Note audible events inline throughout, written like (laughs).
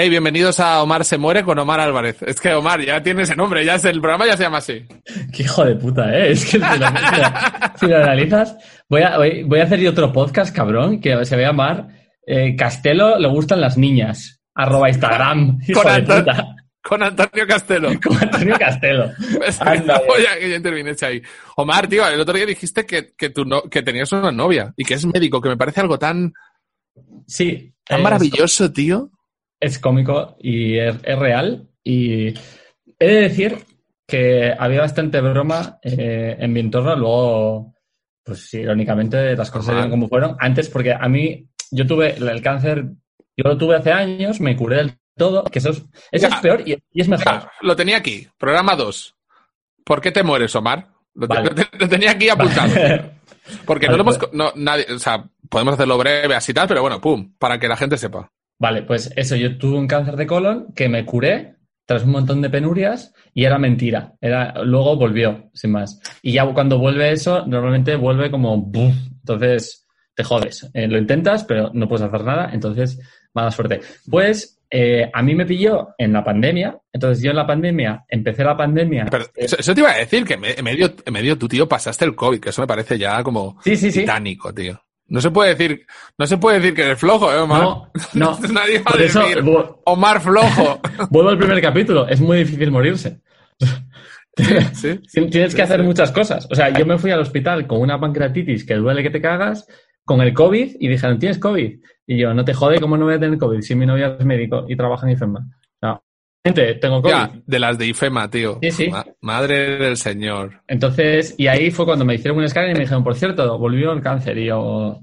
Hey, bienvenidos a Omar se muere con Omar Álvarez. Es que Omar ya tiene ese nombre, ya es el programa ya se llama así. Qué hijo de puta, ¿eh? Es que si lo, si lo- si lo analizas, voy a, voy, a hacer otro podcast, cabrón, que se va a llamar eh, Castelo le gustan las niñas. Arroba Instagram. (laughs) Hijo Con de Anto- puta. Con Antonio Castelo. (laughs) Con Antonio Castelo. (laughs) Anda, que ya interviene ahí. Omar, tío, el otro día dijiste que, que, tu no- que tenías una novia y que es médico, que me parece algo tan, Sí. tan maravilloso, tío. Es cómico y es, es real. Y he de decir que había bastante broma eh, en mi entorno. Luego, pues irónicamente, las cosas eran como fueron. Antes, porque a mí, yo tuve el cáncer, yo lo tuve hace años, me curé del todo, que eso es, eso Ya. es peor y, y es mejor. Lo tenía aquí, programa 2. ¿Por qué te mueres, Omar? Lo, te- Vale. lo te- lo tenía aquí apuntado. Porque no lo hemos... pues- No, nadie, o sea, podemos hacerlo breve así tal, pero bueno, pum, para que la gente sepa. Vale, pues eso, yo tuve un cáncer de colon que me curé tras un montón de penurias y era mentira. Era, luego volvió, sin más. Y ya cuando vuelve eso, normalmente vuelve como ¡buf! Entonces te jodes. Eh, lo intentas, pero no puedes hacer nada, entonces mala suerte. Pues eh, a mí me pilló en la pandemia, entonces yo en la pandemia, empecé la pandemia. Pero eso, eso te iba a decir, que en medio, en medio tu tío pasaste el COVID, que eso me parece ya como Sí, sí, sí. titánico, tío. No se puede decir, no se puede decir que eres flojo, ¿eh, Omar? No, no. (laughs) Nadie va a eso decir, Omar flojo. (laughs) vuelvo al primer capítulo. Es muy difícil morirse. (laughs) Tienes que hacer muchas cosas. O sea, yo me fui al hospital con una pancreatitis que duele que te cagas, con el COVID, y dijeron, ¿tienes COVID? Y yo, no te jode, ¿cómo no voy a tener COVID si mi novia es médico y trabaja en IFEMA? Gente, tengo COVID. Ya, de las de IFEMA, tío. Sí, sí. Ma- madre del señor. Entonces, y ahí fue cuando me hicieron un escáner y me dijeron, por cierto, volvió el cáncer. Y yo,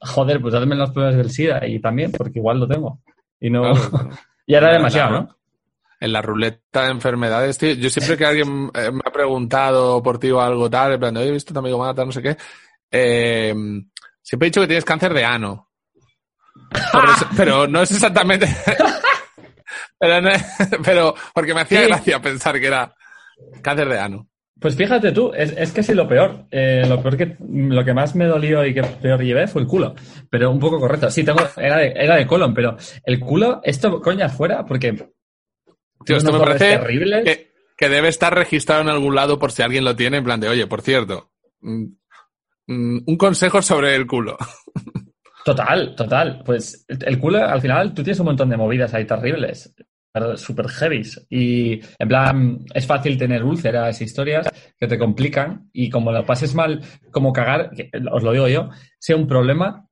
joder, pues hazme las pruebas del SIDA y también, porque igual lo tengo. Y no, (laughs) Claro. ya era demasiado. ¿no? En la ruleta de enfermedades, tío, yo siempre que alguien eh, me ha preguntado por ti o algo tal, en plan, he visto tu amigo Mata, no sé qué, eh, siempre he dicho que tienes cáncer de ano. (laughs) Pero no es exactamente... (laughs) (laughs) pero, porque me hacía Sí. gracia pensar que era cáncer de ano. Pues fíjate tú, es, es que sí lo peor. Eh, lo peor que lo que más me dolió y que peor llevé fue el culo. Pero un poco correcto. Sí, tengo, era de, era de colon, pero el culo, esto coña fuera, porque. Tío, esto me parece terribles. que, que debe estar registrado en algún lado por si alguien lo tiene, en plan de, oye, por cierto, mm, mm, un consejo sobre el culo. (laughs) Total, total. Pues el culo, al final, tú tienes un montón de movidas ahí terribles, pero súper heavies. Y en plan, es fácil tener úlceras, historias que te complican. Y como lo pases mal, como cagar, que os lo digo yo, sea un problema,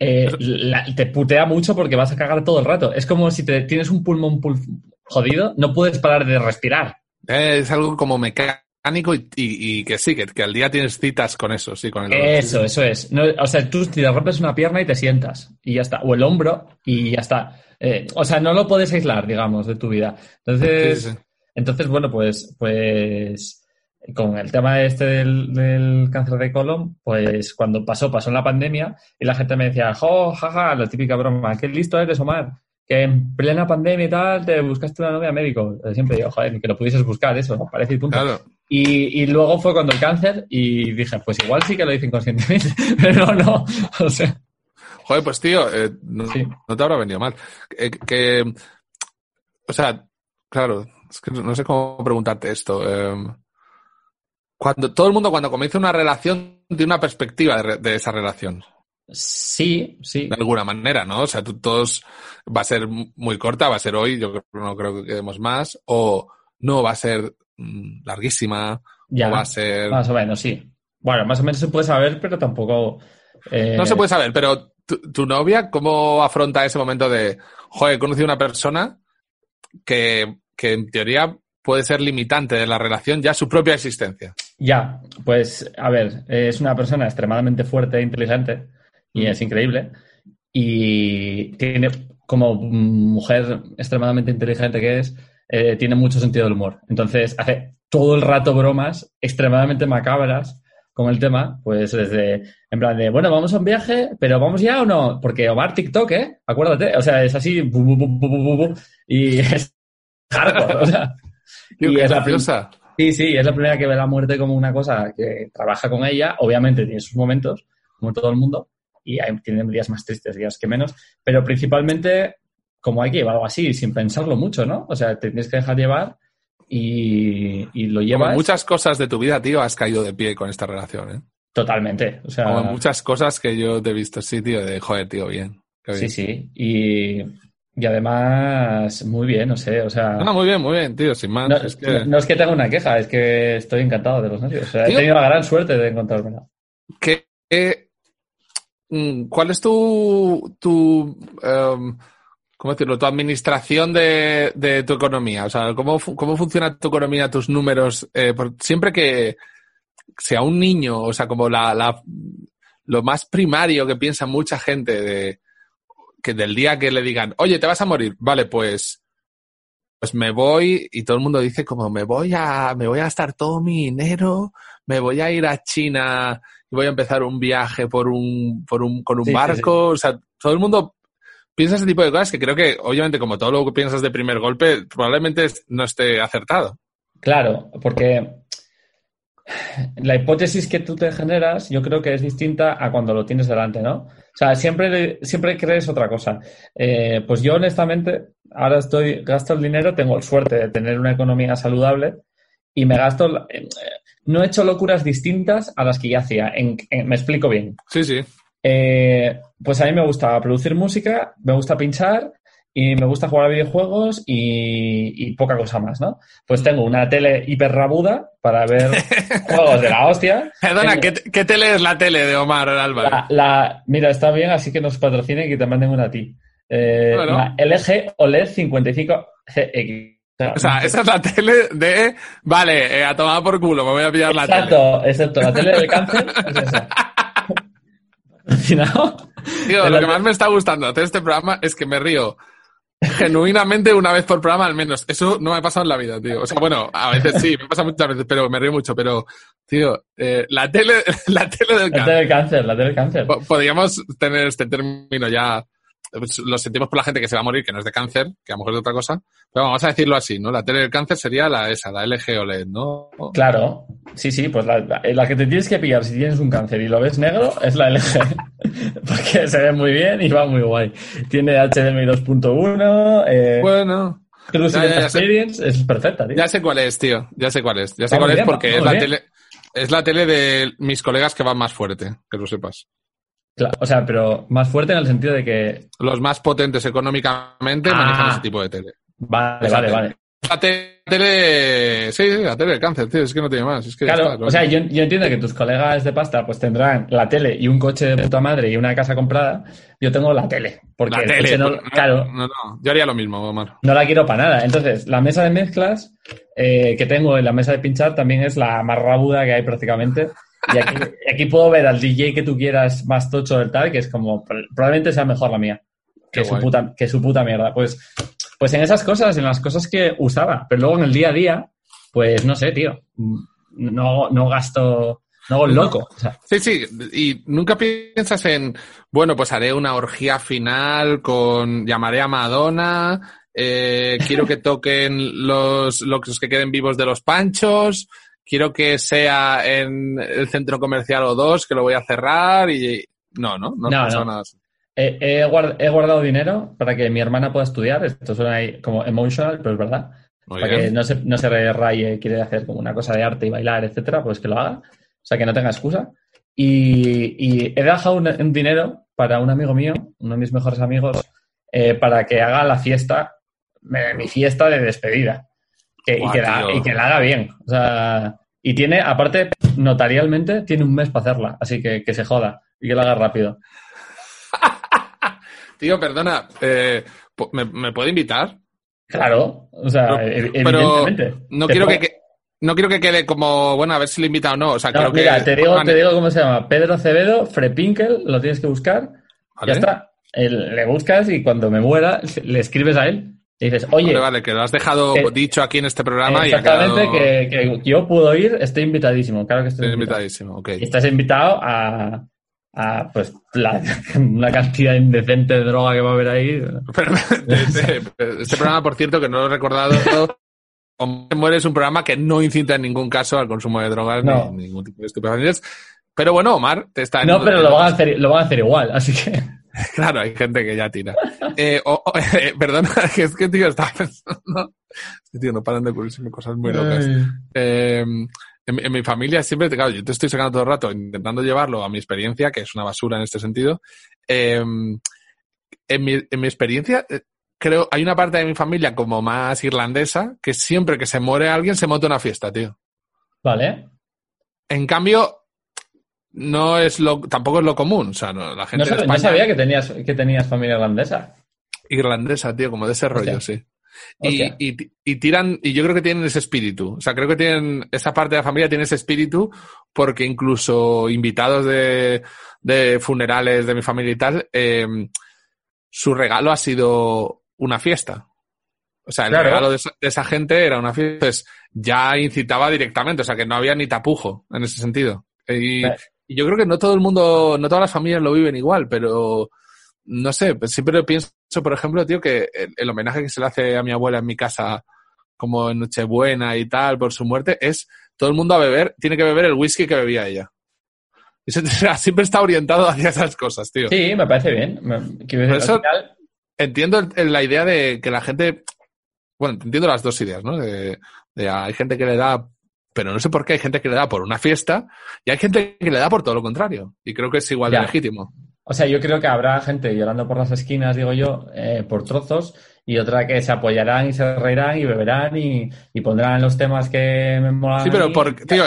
eh, la- te putea mucho porque vas a cagar todo el rato. Es como si te tienes un pulmón pul- jodido, no puedes parar de respirar. Eh, Es algo como mecánico y, y- y que sí, que, que al día tienes citas con eso, sí, con el dolor. Eso, eso es. No, o sea, tú te rompes una pierna y te sientas y ya está. O el hombro y ya está. Eh, o sea, no lo puedes aislar, digamos, de tu vida. Entonces, Sí, sí. entonces bueno, pues, pues con el tema este del, del cáncer de colon, pues cuando pasó, pasó en la pandemia y la gente me decía, jo, jaja, la típica broma, qué listo eres, Omar, que en plena pandemia y tal te buscaste una novia médico. Siempre digo, joder, que lo pudieses buscar, eso, ¿no? Parece y punto. Claro. Y, y luego fue cuando el cáncer y dije, pues igual sí que lo hice inconscientemente, (laughs) pero no, no. O sea, Joder, pues tío, eh, no, Sí. no te habrá venido mal. Eh, que, o sea, claro, es que no sé cómo preguntarte esto. eh, cuando todo el mundo cuando comienza una relación tiene una perspectiva de, esa relación, sí, sí. de alguna manera, ¿no? O sea, tú todos va a ser muy corta, va a ser hoy, yo no creo que quedemos más, o no va a ser mm, larguísima, Ya, o va a ser... más o menos, sí. Bueno, más o menos se puede saber, pero tampoco... eh, No se puede saber, pero tu, tu novia, ¿cómo afronta ese momento de, joder, he conocido una persona que, que en teoría puede ser limitante de la relación ya su propia existencia? Ya, pues a ver, es una persona extremadamente fuerte e inteligente y es increíble. Y tiene, como mujer extremadamente inteligente que es, eh, tiene mucho sentido del humor. Entonces hace todo el rato bromas extremadamente macabras con el tema, pues desde, en plan de, bueno, vamos a un viaje, pero ¿vamos ya o no? Porque Omar TikTok, ¿eh? Acuérdate, o sea, es así, bu, bu, bu, y (laughs) es hardcore, o sea. Y es la graciosa. Sí, sí, es la primera que ve la muerte como una cosa que trabaja con ella. Obviamente tiene sus momentos, como todo el mundo, y hay, tiene días más tristes, días que menos, pero principalmente como hay que llevar algo así, sin pensarlo mucho, ¿no? O sea, te tienes que dejar llevar y, y lo Como llevas en muchas cosas de tu vida, tío, has caído de pie con esta relación, ¿eh? totalmente. O sea, Como muchas cosas que yo te he visto así, tío, de joder, tío, bien. qué sí, bien. sí. Y, y además, muy bien, no sé, o sea... Ah, muy bien, muy bien, tío, sin más. No, es que... no es que tenga una queja, es que estoy encantado de los nervios. O sea, he tenido la gran suerte de encontrármela. ¿Qué- qué- mm, ¿Cuál es tu, tu em, ¿cómo decirlo? Tu administración de, de tu economía. O sea, ¿cómo, cómo funciona tu economía, tus números? Eh, por- siempre que sea un niño, o sea, como la, la- lo más primario que piensa mucha gente de que del día que le digan, oye, te vas a morir, vale, pues, pues me voy y todo el mundo dice como me voy a, me voy a gastar todo mi dinero, me voy a ir a China y voy a empezar un viaje por un, por un, con un Sí, sí, barco. O sea, todo el mundo piensa ese tipo de cosas que creo que, obviamente, como todo lo que piensas de primer golpe, probablemente no esté acertado. Claro, porque la hipótesis que tú te generas, yo creo que es distinta a cuando lo tienes delante, ¿no? O sea, siempre, siempre crees otra cosa. Eh, pues yo, honestamente, ahora estoy, gasto el dinero, tengo suerte de tener una economía saludable y me gasto. eh, no he hecho locuras distintas a las que ya hacía. En- en- me explico bien. Sí, sí. Eh, pues a mí me gusta producir música, me gusta pinchar y me gusta jugar a videojuegos y, y poca cosa más, ¿no? Pues tengo una tele hiper rabuda para ver (laughs) juegos de la hostia. Perdona, Tengo ¿qué, ¿qué tele es la tele de Omar Álvarez? la, la- mira, está bien, así que nos patrocinen y que te manden una a ti. Eh, Bueno. la LG OLED 55 GX. O sea, esa es la tele de, vale, eh, a tomar por culo, me voy a pillar la tele. Exacto, excepto la tele del cáncer, es (laughs) esa. (laughs) Tío, de lo que más me está gustando hacer este programa es que me río genuinamente una vez por programa al menos. Eso no me ha pasado en la vida, tío. O sea, bueno, a veces sí, me pasa muchas veces, pero me río mucho. Pero, tío, eh, la tele, (laughs) la tele del La tele cáncer. del cáncer, la tele del cáncer. Po- Podríamos tener este término ya. Pues, Lo sentimos por la gente que se va a morir, que no es de cáncer, que a lo mejor es de otra cosa. Pero vamos a decirlo así, ¿no? La tele del cáncer sería la esa, la LG OLED, ¿no? Claro, sí, sí, pues la, la- la que te tienes que pillar si tienes un cáncer y lo ves negro es la LG. (laughs) Porque se ve muy bien y va muy guay. Tiene HDMI 2.1, eh, Bueno. Ya, ya, ya sé. Experience, es perfecta, tío. Ya sé cuál es, tío. Ya sé cuál es. Ya sé cuál es porque es la tele. Es la tele de mis colegas que van más fuerte, que lo sepas. O sea, pero más fuerte en el sentido de que. Los más potentes económicamente Ah. manejan ese tipo de tele. Vale, Esa vale, tele. vale. La tele. Sí, sí, la tele del cáncer, tío. Es que no tiene más. Es que Claro, está, o sea, yo, yo entiendo que tus colegas de pasta pues tendrán la tele y un coche de puta madre y una casa comprada. Yo tengo la tele. Porque la el tele. coche no- no, claro, No, no. Yo haría lo mismo, Omar. no la quiero para nada. Entonces, la mesa de mezclas eh, que tengo en la mesa de pinchar también es la más rabuda que hay prácticamente. Y aquí, puedo ver al DJ que tú quieras más tocho del tal, que es como, probablemente sea mejor la mía. Que su, puta, que su puta mierda. Pues, pues en esas cosas, en las cosas que usaba. Pero luego en el día a día, pues no sé, tío. No, no gasto, no hago el loco. O sea, Sí, sí. Y nunca piensas en. Bueno, pues haré una orgía final con. Llamaré a Madonna. eh, quiero que toquen los, los que queden vivos de los panchos. Quiero que sea en el centro comercial O2, que lo voy a cerrar. Y. No, no, no, No, pasa no. nada. He, he guard- he guardado dinero para que mi hermana pueda estudiar. Esto suena ahí como emotional, pero es verdad. Muy para que no se, no se raye, quiere hacer como una cosa de arte y bailar, etcétera, pues que lo haga. O sea, que no tenga excusa. Y, y he dejado un, un dinero para un amigo mío, uno de mis mejores amigos, eh, para que haga la fiesta, mi fiesta de despedida. Que- y, que la, y que la haga bien. O sea, y tiene, aparte, notarialmente, tiene un mes para hacerla. Así que que se joda y que la haga rápido. (laughs) Tío, perdona. eh, ¿me, me puede invitar? Claro, o sea, Pero- pero evidentemente. No quiero que, no quiero que quede como, bueno, a ver si le invita o no. O sea, No, quiero mira, que. te digo, te digo cómo se llama. Pedro Acevedo, Frepinkel, lo tienes que buscar. ¿Vale? Ya está. El- le buscas y cuando me muera le escribes a él y dices, oye, Vale, vale, que lo has dejado que- dicho aquí en este programa y ha exactamente quedado que, que yo puedo ir, estoy invitadísimo. Claro que estoy estoy invitado. invitadísimo. Ok. Y estás invitado a, a pues, la, (laughs) una cantidad indecente de droga que va a haber ahí. Pero, (laughs) este, este programa, por cierto, que no lo he recordado, Hombre Muere es un programa que no incita en ningún caso al consumo de drogas No. ni ningún tipo de estupefacientes. Pero bueno, Omar, te está No, pero lo van a hacer, lo van a hacer igual, así que. (laughs) Claro, hay gente que ya tira. Eh, o- o- (laughs) eh, perdona, (laughs) es que, tío, estaba pensando... Este tío, no paran de ocurrirse cosas muy locas. Eh, en, en mi familia siempre, claro, yo te estoy sacando todo el rato intentando llevarlo a mi experiencia, que es una basura en este sentido. En, mi, en mi experiencia, eh, creo, hay una parte de mi familia como más irlandesa que siempre que se muere alguien se monta una fiesta, tío. Vale. En cambio, no es lo, tampoco es lo común. O sea, no, la gente No, de sab- no España- sabía que tenías, que tenías familia irlandesa. irlandesa, tío, como de ese rollo, sí. Y, y, y tiran, y yo creo que tienen ese espíritu. O sea, creo que tienen, esa parte de la familia tiene ese espíritu porque incluso invitados de, de funerales de mi familia y tal, eh, su regalo ha sido una fiesta. O sea, el Claro. regalo de esa, de esa gente era una fiesta. Entonces, ya incitaba directamente, o sea, que no había ni tapujo en ese sentido. Y, y yo creo que no todo el mundo, no todas las familias lo viven igual, pero no sé, pues siempre pienso, por ejemplo, tío, que el, el homenaje que se le hace a mi abuela en mi casa, como en Nochebuena y tal, por su muerte, es todo el mundo a beber, tiene que beber el whisky que bebía ella. (laughs) Y se- siempre está orientado hacia esas cosas, tío. Sí, me parece bien. Por eso- al final- Entiendo la idea de que la gente, bueno, entiendo las dos ideas, ¿no? De, de hay gente que le da, pero no sé por qué, hay gente que le da por una fiesta y hay gente que le da por todo lo contrario. Y creo que es igual Ya. de legítimo. O sea, yo creo que habrá gente llorando por las esquinas, digo yo, eh, por trozos, y otra que se apoyarán y se reirán y beberán y, y pondrán los temas que me molan. Sí, pero por, tío,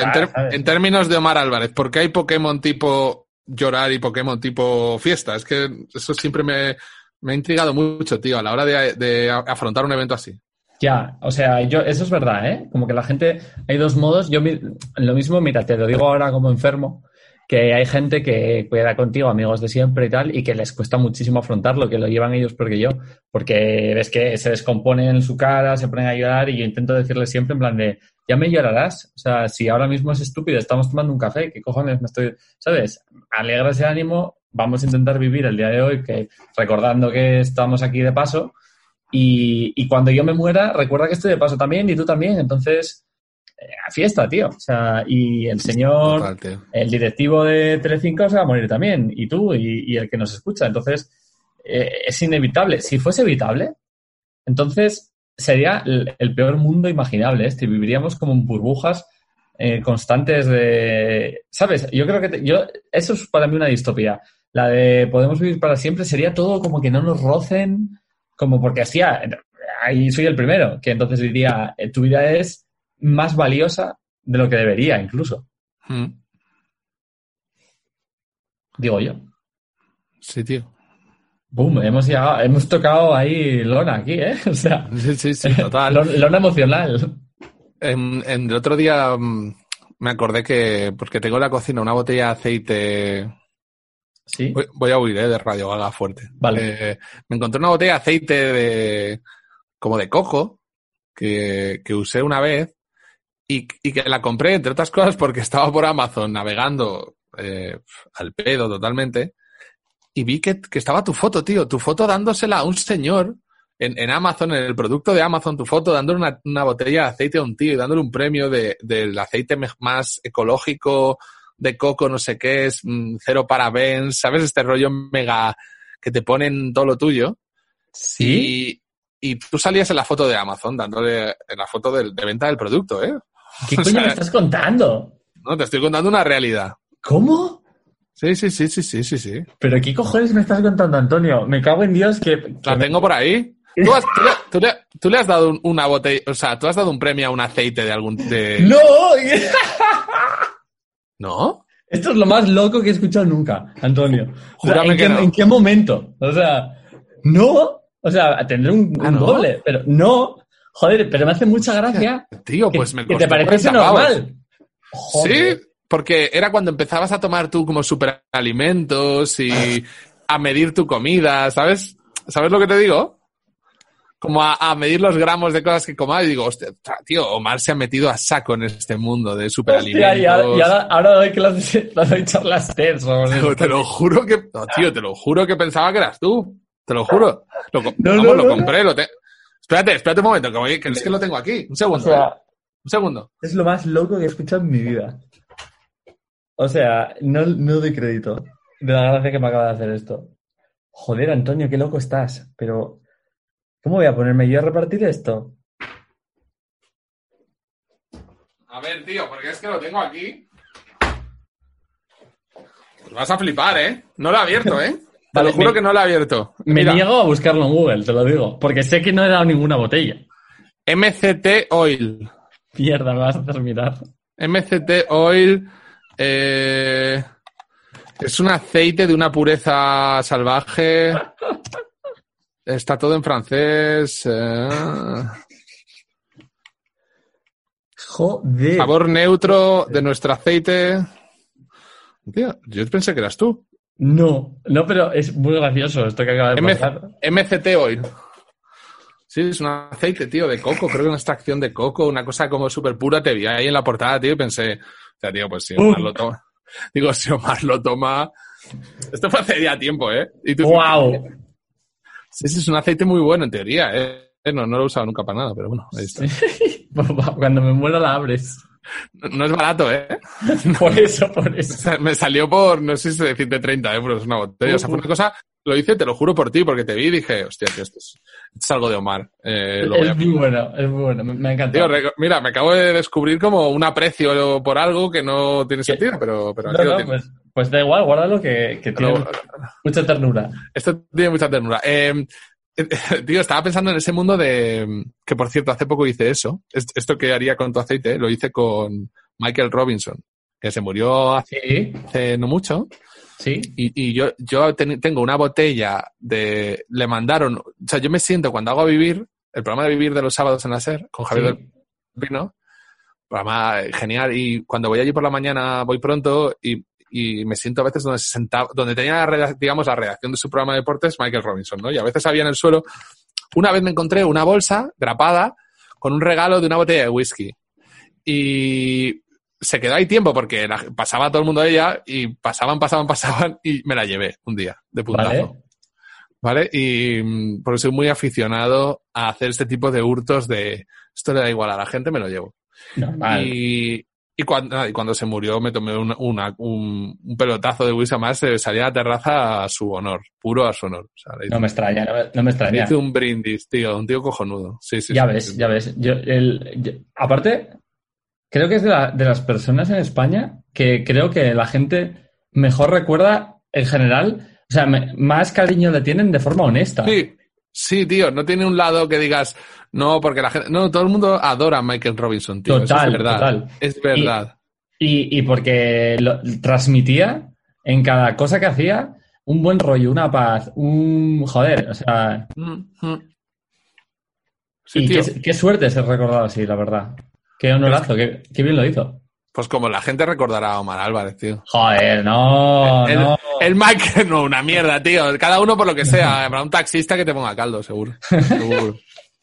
en, términos de Omar Álvarez, ¿por qué hay Pokémon tipo llorar y Pokémon tipo fiesta? Es que eso siempre me, me ha intrigado mucho, tío, a la hora de, de afrontar un evento así. Ya, o sea, yo, eso es verdad, ¿eh? Como que la gente, hay dos modos. Yo lo mismo, mira, te lo digo ahora como enfermo, que hay gente que cuida contigo, amigos de siempre y tal, y que les cuesta muchísimo afrontarlo, que lo llevan ellos porque yo, porque ves que se descomponen en su cara, se ponen a llorar y yo intento decirles siempre en plan de, ya me llorarás, o sea, si ahora mismo es estúpido, estamos tomando un café, ¿qué cojones me estoy, sabes? Alegra ese ánimo, vamos a intentar vivir el día de hoy, que recordando que estamos aquí de paso, y, y cuando yo me muera, recuerda que estoy de paso también y tú también. Entonces, eh, a fiesta, tío. O sea, y el señor, Total, el directivo de Telecinco se va a morir también. Y tú, y, y el que nos escucha. Entonces, eh, es inevitable. Si fuese evitable, entonces sería el, el peor mundo imaginable. Este. Viviríamos como en burbujas eh, constantes de... ¿Sabes? Yo creo que... te- yo, eso es para mí una distopía. La de podemos vivir para siempre sería todo como que no nos rocen, como porque hacía... Ahí soy el primero, que entonces diría, eh, tu vida es más valiosa de lo que debería, incluso. Mm. Digo yo. Sí, tío. Boom, hemos llegado, hemos tocado ahí lona aquí, ¿eh? (laughs) O sea, Sí, sí, sí, total. lon- lona emocional. En, en el otro día mm, me acordé que, porque tengo en la cocina una botella de aceite. Sí. Voy, voy a huir eh, de Radio Gaga fuerte. Vale. Eh, me encontré una botella de aceite de, como de coco que, que usé una vez y, y que la compré, entre otras cosas, porque (laughs) estaba por Amazon navegando eh, al pedo totalmente y vi que, que estaba tu foto, tío, tu foto dándosela a un señor en, en Amazon, en el producto de Amazon, tu foto dándole una, una botella de aceite a un tío y dándole un premio de, del aceite más ecológico de coco, no sé qué es, mm, cero parabens, ¿sabes? Este rollo mega que te ponen todo lo tuyo. Sí. Y, y tú salías en la foto de Amazon dándole en la foto de, de venta del producto, ¿eh? ¿Qué (laughs) o coño sea- me estás contando? No, te estoy contando una realidad. ¿Cómo? Sí, sí, sí, sí, sí, sí, sí. ¿Pero qué cojones me estás contando, Antonio? Me cago en Dios que... La tengo por ahí. ¿Tú, has- tú le, tú le- tú le has dado un- una botella, o sea, tú has dado un premio a un aceite de algún... De... ¡No! (laughs) ¿No? Esto es lo más loco que he escuchado nunca, Antonio. O sea, Júrame ¿en, que qué, no. en qué momento? O sea, no. O sea, tendré un, Ah, un ¿no? doble, pero no. Joder, pero me hace mucha gracia Tío, que, pues me que te pareciese 40 pavos. normal. Joder. Sí, porque era cuando empezabas a tomar tú como superalimentos y a medir tu comida, ¿sabes? ¿Sabes lo que te digo? Como a, a medir los gramos de cosas que comas y digo, hostia, tío, Omar se ha metido a saco en este mundo de superalimentos. Hostia, y ahora, y ahora, ahora doy clases, (laughs) doy charlas TED sobre (laughs) te lo juro que. No, tío, te lo juro que pensaba que eras tú. Te lo juro. Lo, No, vamos, no, lo compré, lo te... Espérate, espérate un momento, que, es que lo tengo aquí. Un O segundo. ¿eh? Un segundo. es lo más loco que he escuchado en mi vida. O sea, no, no doy crédito de la gracia que me acaba de hacer esto. Joder, Antonio, qué loco estás. Pero, ¿cómo voy a ponerme yo a repartir esto? A ver, tío, porque es que lo tengo aquí. Pues vas a flipar, ¿eh? No lo he abierto, ¿eh? (laughs) Te Vale, lo juro me- que no lo he abierto. Me niego a buscarlo en Google, te lo digo. Porque sé que no he dado ninguna botella. MCT Oil. Mierda, me vas a hacer mirar. MCT Oil eh, es un aceite de una pureza salvaje. (laughs) Está todo en francés. eh, Joder. sabor neutro de nuestro aceite. Tío, yo pensé que eras tú. No, no, pero es muy gracioso esto que acaba de M- pasar. MCT Oil. Sí, es un aceite, tío, de coco. Creo que una extracción de coco, una cosa como súper pura. Te vi ahí en la portada, tío, y pensé, o sea, tío, pues si Omar Uh. lo toma. (laughs) Digo, si Omar lo toma. Esto fue hace ya tiempo, ¿eh? Y tú- ¡Wow! Sí, es un aceite muy bueno, en teoría, ¿eh? No, no lo he usado nunca para nada, pero bueno, ahí está. (laughs) Cuando me muera la abres. No, no es barato, ¿eh? (laughs) Por eso, por (laughs) eso. Me salió por, no sé si decirte 30 euros una botella. O sea, fue una cosa, lo hice, te lo juro por ti, porque te vi y dije, hostia, tío, esto es, esto es algo de Omar. Eh, lo voy a Es muy bueno, es muy bueno. Me, me ha encantado. mira, me acabo de descubrir como un aprecio por algo que no tiene sentido, pero, pero No, aquí lo no, tienes. pues, pues da igual, guárdalo que, que tiene mucha ternura. Esto tiene mucha ternura. Eh, (laughs) tío, estaba pensando en ese mundo de... Que, por cierto, hace poco hice eso. Es- Esto que haría con tu aceite, lo hice con Michael Robinson, que se murió hace no mucho. sí. Y, y yo, yo ten- tengo una botella de... Le mandaron... O sea, yo me siento cuando hago a vivir, el programa de vivir de los sábados en la SER, con Javier sí. del Pino, programa eh, genial. Y cuando voy allí por la mañana, voy pronto y, y me siento a veces donde se sentaba, donde tenía, la digamos, la redacción de su programa de deportes, Michael Robinson, ¿no? Y a veces había en el suelo. Una vez me encontré una bolsa grapada con un regalo de una botella de whisky. Y se quedó ahí tiempo porque la- pasaba todo el mundo a ella y pasaban, pasaban, pasaban y me la llevé un día de puntazo. Vale. ¿Vale? Y mm, porque soy muy aficionado a hacer este tipo de hurtos de esto le da igual a la gente, me lo llevo. Normal. Y, y, cuando, y cuando se murió me tomé una- un, un pelotazo de whisky más, eh, salí a la terraza a su honor, puro a su honor. O sea, No me extraña, no me, no me le extraña. hice un brindis, tío, un tío cojonudo. Sí, sí, Ya sí, ves, sí. ya ves. Yo, el, yo- aparte, creo que es de, la- de las personas en España que creo que la gente mejor recuerda en general, o sea, me- más cariño le tienen de forma honesta. Sí, sí, tío, no tiene un lado que digas, no, porque la gente, no, todo el mundo adora a Michael Robinson, tío. Total, es verdad. total. Es verdad. Y, y porque lo, transmitía en cada cosa que hacía un buen rollo, una paz, un... Joder, o sea... Mm, mm. Sí, y tío. qué, qué suerte ser recordado así, la verdad. Qué honorazo, qué, qué bien lo hizo. Pues como la gente recordará a Omar Álvarez, tío. Joder, no, el, no. el Mike, no, una mierda, tío. Cada uno por lo que sea. Habrá un taxista que te ponga caldo, seguro. (laughs) Seguro.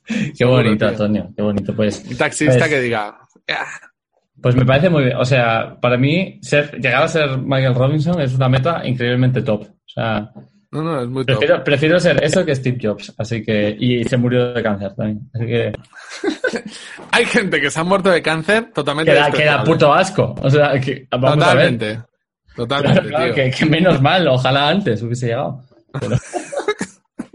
Qué bonito, tío. Antonio, qué bonito. Pues, Un taxista Pues- que diga, "Ah, pues me parece muy bien. O sea, para mí, ser, llegar a ser Michael Robinson es una meta increíblemente top. O sea, no, no, es muy top. prefiero, prefiero ser eso que Steve Jobs. Así que, y se murió de cáncer también. Así que, (laughs) Hay gente que se ha muerto de cáncer totalmente que da, que da puto asco. O sea, que vamos a ver. Totalmente. Totalmente, Claro, claro, tío. que, que menos mal, ojalá antes hubiese llegado. (laughs)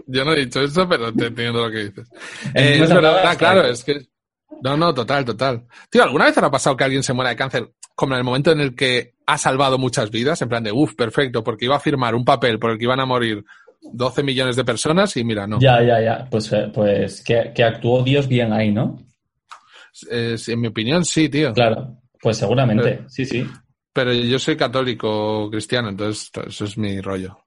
Yo no he dicho eso, pero te entiendo lo que dices. Eh, es verdad, claro. es que... No, no, total, total. Tío, ¿alguna vez te ha pasado que alguien se muera de cáncer como en el momento en el que ha salvado muchas vidas? En plan de, uff, perfecto, porque iba a firmar un papel por el que iban a morir 12 millones de personas y mira, no. Ya, ya, ya. Pues, eh, pues que, que actuó Dios bien ahí, ¿no? Eh, en mi opinión, sí, tío. Claro. Pues seguramente. Sí, sí. Pero yo soy católico cristiano, entonces eso es mi rollo.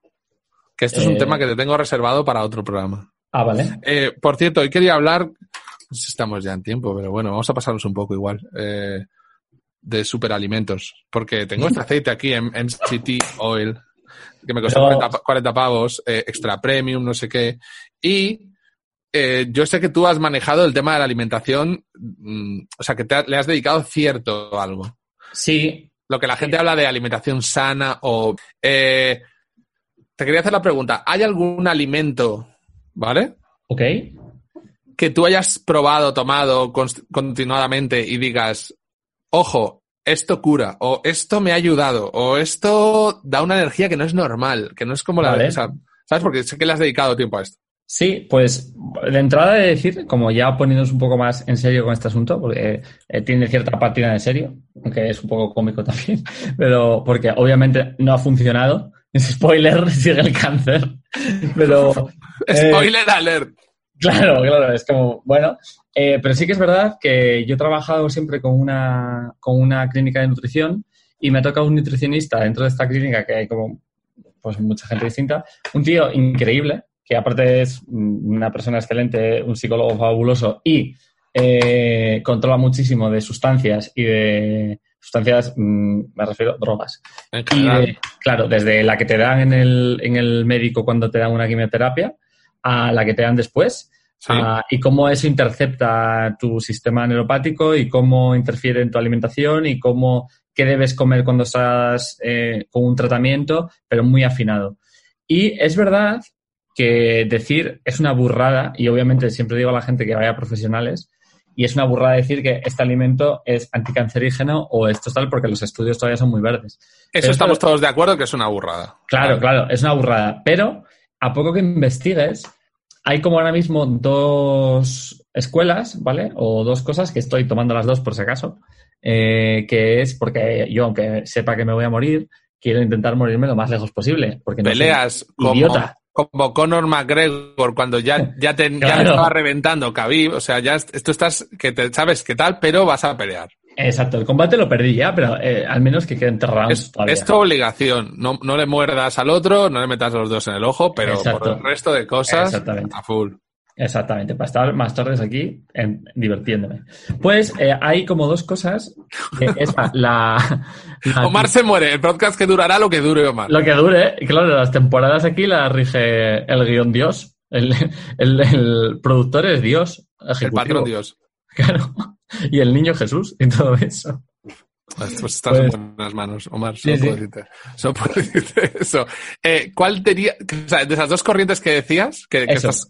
Que esto es un Eh. tema que te tengo reservado para otro programa. Ah, vale. Eh, por cierto, hoy quería hablar, no sé si estamos ya en tiempo, pero bueno, vamos a pasarnos un poco igual, eh, de superalimentos. Porque tengo este aceite aquí en MCT Oil, que me costó Pero- 40, pa- 40 pavos, eh, extra premium, no sé qué. Y eh, yo sé que tú has manejado el tema de la alimentación, mm, o sea, que te ha- le has dedicado cierto algo. Sí, Lo que la gente habla de alimentación sana o... eh, te quería hacer la pregunta, ¿hay algún alimento, ¿vale? ok. que tú hayas probado, tomado continuadamente y digas, ojo, esto cura, o esto me ha ayudado, o esto da una energía que no es normal, que no es como la Vale. o sea, ¿Sabes? Porque sé que le has dedicado tiempo a esto. Sí, pues de entrada de decir, como ya poniéndonos un poco más en serio con este asunto, porque eh, tiene cierta partida de serio, aunque es un poco cómico también, (laughs) pero porque obviamente no ha funcionado. (laughs) Spoiler, sigue el cáncer. Pero. (laughs) Spoiler alert. Claro, claro, es como, bueno, eh, pero sí que es verdad que yo he trabajado siempre con una, con una clínica de nutrición y me ha tocado un nutricionista dentro de esta clínica que hay como pues mucha gente distinta, un tío increíble, que aparte es una persona excelente, un psicólogo fabuloso y eh, controla muchísimo de sustancias y de sustancias, mm, me refiero, drogas. Y claro, desde la que te dan en el, en el médico cuando te dan una quimioterapia a la que te dan después. y cómo eso intercepta tu sistema neuropático y cómo interfiere en tu alimentación y cómo qué debes comer cuando estás eh, con un tratamiento, pero muy afinado. Y es verdad que decir es una burrada, y obviamente siempre digo a la gente que vaya a profesionales, y es una burrada decir que este alimento es anticancerígeno o esto es tal porque los estudios todavía son muy verdes. Eso estamos todos de acuerdo que es una burrada. Claro, claro, es una burrada. Pero a poco que investigues, hay como ahora mismo dos escuelas, ¿vale? O dos cosas que estoy tomando las dos por si acaso, eh, que es porque yo, aunque sepa que me voy a morir, quiero intentar morirme lo más lejos posible. Porque no Peleas como, idiota. como Conor McGregor cuando ya, ya te estaba reventando Khabib, o sea, ya esto estás, que te sabes qué tal, pero vas a pelear. Exacto, el combate lo perdí ya, pero eh, al menos que queden enterrado. Es, es, tu obligación. No, no, le muerdas al otro, no le metas los dos en el ojo, pero por el resto de cosas, a full. Exactamente, para estar más tardes aquí divirtiéndome. Pues eh, hay como dos cosas. (laughs) es la, Omar se muere, el podcast que durará lo que dure Omar. Lo que dure, claro, las temporadas aquí las rige el guion Dios. El, el, productor es Dios. El patrón Dios. Claro. (laughs) Y el niño Jesús y todo eso. Pues estás en pues buenas manos, Omar. Solo, puedo, Decirte, solo puedo decirte (laughs) eso. Eh, ¿Cuál diría, o sea, de esas dos corrientes que decías, que, que estás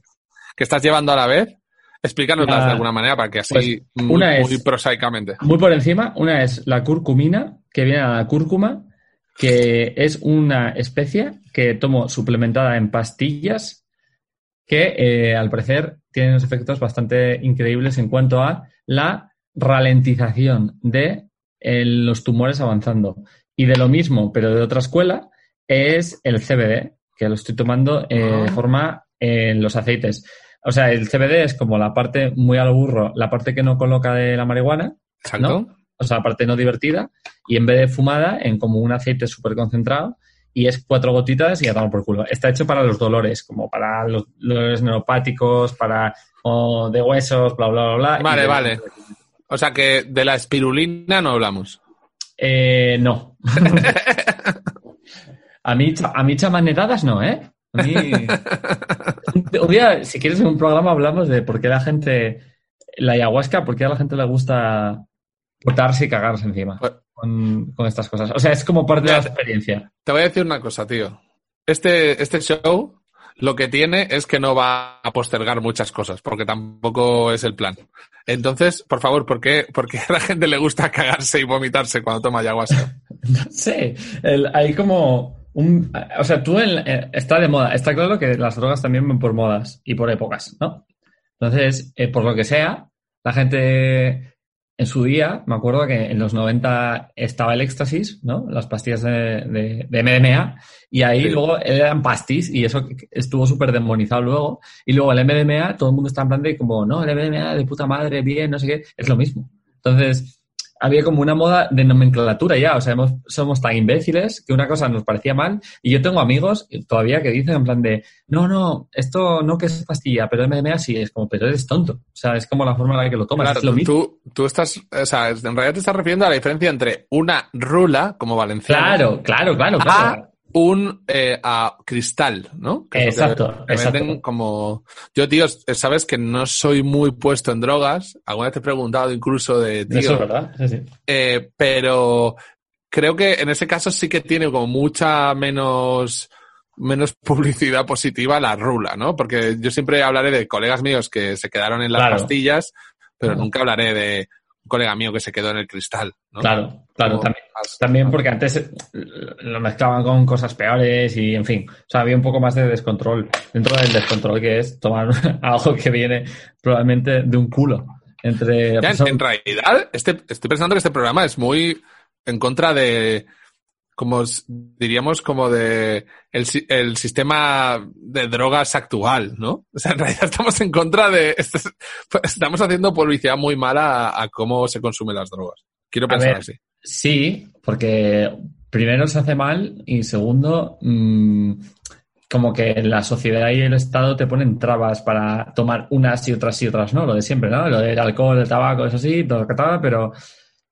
que estás llevando a la vez? Explícanoslas de alguna manera para que así, pues, muy, prosaicamente. Muy por encima, una es la curcumina, que viene a la cúrcuma, que es una especie que tomo suplementada en pastillas que eh, al parecer tiene unos efectos bastante increíbles en cuanto a la ralentización de eh, los tumores avanzando. Y de lo mismo, pero de otra escuela, es el CBD, que lo estoy tomando eh, de ah. forma en los aceites. O sea, el CBD es como la parte muy al burro, la parte que no coloca de la marihuana, ¿no? O sea, la parte no divertida, y en vez de fumada, en como un aceite súper concentrado, y es cuatro gotitas y a tomar por culo. Está hecho para los dolores, como para los dolores neuropáticos, para de huesos, bla, bla, bla, bla. Vale, vale. O sea que de la espirulina no hablamos. Eh, no. (laughs) a mí, a mí chamanedadas no, ¿eh? (laughs) un día, si quieres, en un programa hablamos de por qué la gente, la ayahuasca, por qué a la gente le gusta botarse y cagarse encima pues con, estas cosas. O sea, es como parte de la experiencia. Te voy a decir una cosa, tío. Este, este show lo que tiene es que no va a postergar muchas cosas, porque tampoco es el plan. Entonces, por favor, ¿por qué, por qué a la gente le gusta (laughs) cagarse y vomitarse cuando toma ayahuasca? (laughs) no sé, hay como o sea, tú eh, está de moda. Está claro que las drogas también van por modas y por épocas, ¿no? Entonces, eh, por lo que sea, la gente en su día, me acuerdo que en los 90 estaba el éxtasis, ¿no? Las pastillas de, de, MDMA, y ahí luego eran pastis, y eso estuvo súper demonizado luego. Y luego el MDMA, todo el mundo está en plan de como, no, el MDMA de puta madre, bien, no sé qué, es lo mismo. Entonces, había como una moda de nomenclatura ya, o sea, somos tan imbéciles que una cosa nos parecía mal y yo tengo amigos todavía que dicen en plan de, no, no, esto no que es pastilla, pero MDMA sí, es como, pero eres tonto, o sea, es como la forma en la que lo tomas, es lo mismo. Tú, tú estás, o sea, en realidad te estás refiriendo a la diferencia entre una rula, como valenciana. Claro, claro, claro, claro un eh, a cristal, ¿no? exacto, exacto. como... Yo, tío, sabes que no soy muy puesto en drogas. Alguna vez te he preguntado incluso de... Tío, Eso es verdad, eh, pero creo que en ese caso sí que tiene como mucha menos menos (laughs) publicidad positiva la rula, ¿no? Porque yo siempre hablaré de colegas míos que se quedaron en las pastillas, pero nunca hablaré de colega mío que se quedó en el cristal. ¿no? Claro, claro, también, porque antes lo mezclaban con cosas peores y, en fin, o sea, había un poco más de descontrol dentro del descontrol que es tomar (laughs) algo que viene probablemente de un culo. Entre Ya, en, en realidad, este, estoy pensando que este programa es muy en contra de, como diríamos, como de el, el sistema de drogas actual, ¿no? (laughs) O sea, en realidad estamos en contra de, este- estamos haciendo publicidad muy mala a, a cómo se consumen las drogas. Quiero pensar ver, así. Sí, porque primero se hace mal y segundo, mm, como que la sociedad y el Estado te ponen trabas para tomar unas y otras y otras, ¿no? Lo de siempre, ¿no? Lo del alcohol, el tabaco, eso sí, todo lo que tal, pero,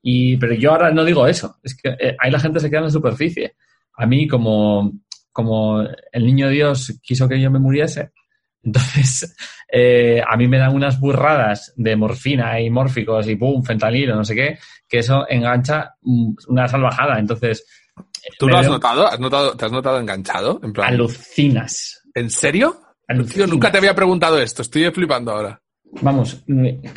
y, pero yo ahora no digo eso. Es que eh, ahí la gente se queda en la superficie. A mí, como, como el niño Dios quiso que yo me muriese, (laughs) entonces eh, a mí me dan unas burradas de morfina y mórficos y pum, fentanilo, no sé qué, que eso engancha mm, una salvajada. Entonces, ¿Tú me lo has notado? ¿Has notado? ¿Te has notado enganchado? En plan, alucinas. ¿En serio? Tío, alucinas. nunca te había preguntado esto. Estoy flipando ahora. Vamos,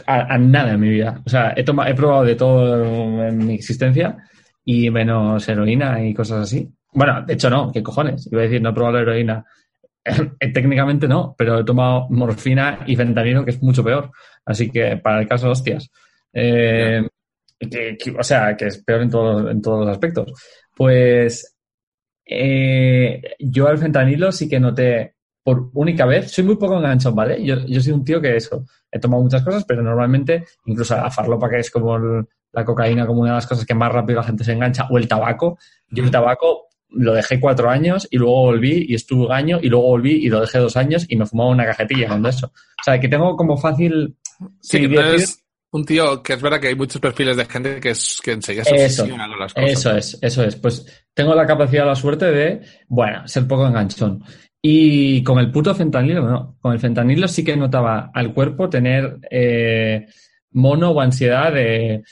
a, a nada en mi vida. O sea, he, toma- he probado de todo en mi existencia y menos heroína y cosas así. Bueno, de hecho no, ¿qué cojones? Iba a decir, no he probado la heroína. (laughs) Eh, Técnicamente no, pero he tomado morfina y fentanilo, que es mucho peor. Así que para el caso, hostias. Eh, o sea, que es peor en todos, en todos los aspectos. Pues eh, yo al fentanilo sí que noté por única vez, soy muy poco enganchón, ¿vale? Yo, yo soy un tío que eso, he tomado muchas cosas, pero normalmente, incluso la farlopa, que es como el- la cocaína, como una de las cosas que más rápido la gente se engancha, o el tabaco, yo el tabaco lo dejé cuatro años y luego volví y estuve un año y luego volví y lo dejé dos años y me fumaba una cajetilla con eso. O sea, que tengo como fácil... Sí, que decir- eres un tío que es verdad que hay muchos perfiles de gente que, es, que enseguida se Eso, obsesiona con las cosas. Eso es, eso es. Pues tengo la capacidad, la suerte de, bueno, ser poco enganchón. Y con el puto fentanilo, no. Con el fentanilo sí que notaba al cuerpo tener eh, mono o ansiedad de,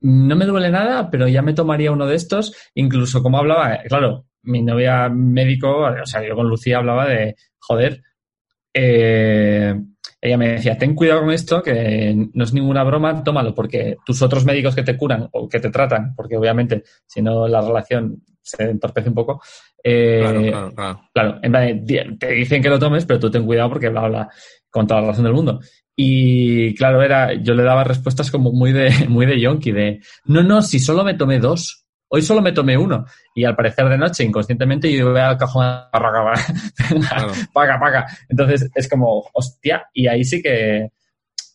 no me duele nada, pero ya me tomaría uno de estos. Incluso como hablaba, eh, claro, mi novia médico, o sea, yo con Lucía hablaba de, joder, eh, ella me decía, ten cuidado con esto, que no es ninguna broma, tómalo, porque tus otros médicos que te curan o que te tratan, porque obviamente si no la relación se entorpece un poco, eh, Claro, claro, claro. Claro, en plan, de, di- te dicen que lo tomes, pero tú ten cuidado porque bla, bla, con toda la razón del mundo. Y claro, era, yo le daba respuestas como muy de, (laughs) muy de yonki, de, no, no, si solo me tomé dos, hoy solo me tomé uno. Y al parecer de noche, inconscientemente, yo iba al cajón, (laughs) paga, paga. Entonces es como, hostia, y ahí sí que...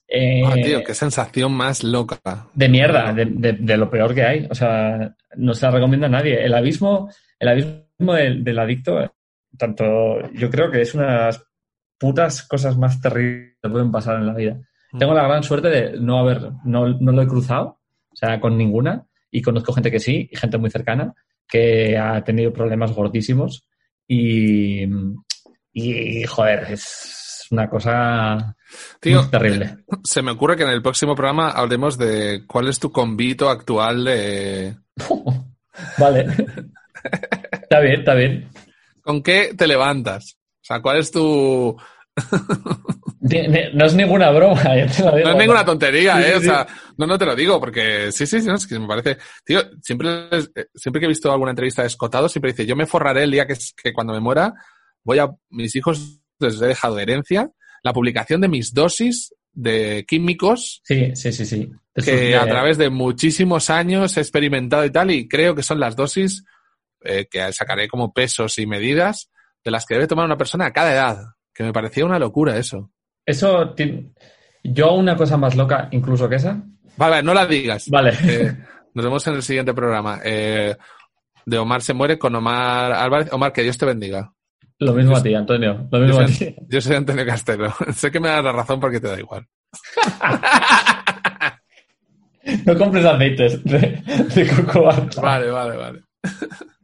eh, Ah, tío, qué sensación más loca. de mierda, de, de- de lo peor que hay. O sea, no se la recomienda a nadie. El abismo, el abismo del, del adicto, tanto, yo creo que es una de las putas cosas más terribles que pueden pasar en la vida. Mm. Tengo la gran suerte de no haber, no, no lo he cruzado, o sea, con ninguna, y conozco gente que sí, y gente muy cercana, que ha tenido problemas gordísimos, y, y joder, es una cosa Tío, terrible. se me ocurre que en el próximo programa hablemos de cuál es tu convito actual de... (laughs) Vale. está bien, está bien. ¿Con qué te levantas? O sea, ¿cuál es tu... No es ninguna broma, (laughs) ya te lo digo. No es ninguna tontería, ¿eh? sí, O sea, no, no te lo digo porque sí, sí, sí, no, es que me parece... Tío, siempre, eh, siempre que he visto alguna entrevista de Escotado, siempre dice, yo me forraré el día que, que cuando me muera, voy a... Mis hijos les he dejado de herencia la publicación de mis dosis de químicos Sí, sí, sí, sí. Eso que es a través de muchísimos años he experimentado y tal, y creo que son las dosis eh, que sacaré como pesos y medidas de las que debe tomar una persona a cada edad, que me parecía una locura eso. Eso. Yo una cosa más loca incluso que esa. Vale, vale, no la digas. Vale. Eh, nos vemos en el siguiente programa. Eh, de Omar se muere con Omar Álvarez. Omar, que Dios te bendiga. Lo mismo a ti, Antonio. Lo mismo Yo a soy, ti. yo soy Antonio Castelo. (laughs) sé que me das la razón porque te da igual. (laughs) No compres aceites de, de coco. Vale, vale, vale. (laughs)